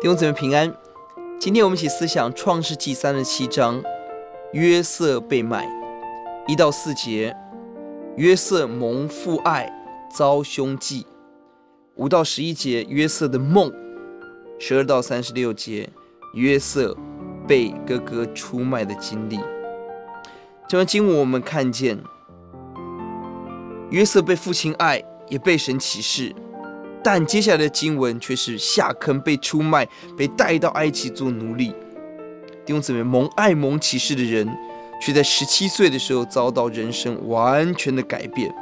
弟兄姊妹平安，今天我们一起思想创世记三十七章，约瑟被卖，一到四节，约瑟蒙父爱遭凶计，五到十一节，约瑟的梦，十二到三十六节，约瑟被哥哥出卖的经历。这段经文我们看见，约瑟被父亲爱，也被神启示。但接下来的经文却是下坑，被出卖，被带到埃及做奴隶。弟兄姊妹，蒙爱蒙启示的人，却在十七岁的时候遭到人生完全的改变。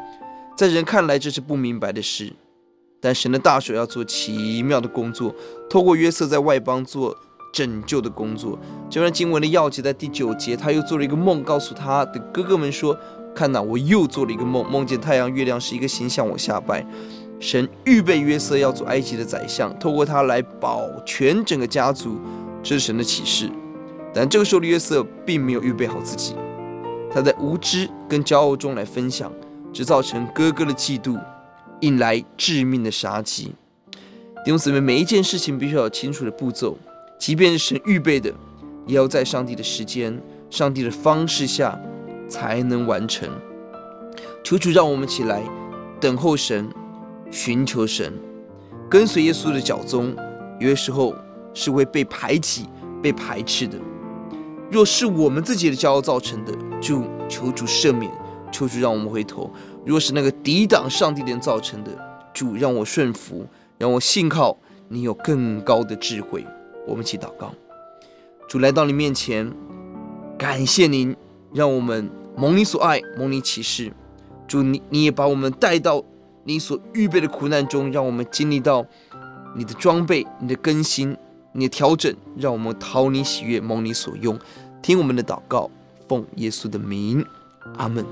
在人看来，这是不明白的事，但神的大手要做奇妙的工作，透过约瑟在外邦做拯救的工作。这段经文的要节在第九节，他又做了一个梦，告诉他的哥哥们说：“看哪，我又做了一个梦，梦见太阳、月亮是一个形向我下拜。”神预备约瑟要做埃及的宰相，透过他来保全整个家族，这是神的启示。但这个时候的约瑟并没有预备好自己，他在无知跟骄傲中来分享，只造成哥哥的嫉妒，引来致命的杀机。弟兄姊妹，每一件事情必须要有清楚的步骤，即便是神预备的，也要在上帝的时间、上帝的方式下才能完成。求主让我们起来等候神。寻求神，跟随耶稣的脚踪，有些时候是会被排挤、被排斥的。若是我们自己的骄傲造成的，就求主赦免，求主让我们回头；若是那个抵挡上帝的人造成的，主让我顺服，让我信靠你有更高的智慧。我们一起祷告，主来到你面前，感谢您，让我们蒙你所爱，蒙你启示。主你你也把我们带到。你所预备的苦难中，让我们经历到你的装备、你的更新、你的调整，让我们讨你喜悦、蒙你所用。听我们的祷告，奉耶稣的名，阿门。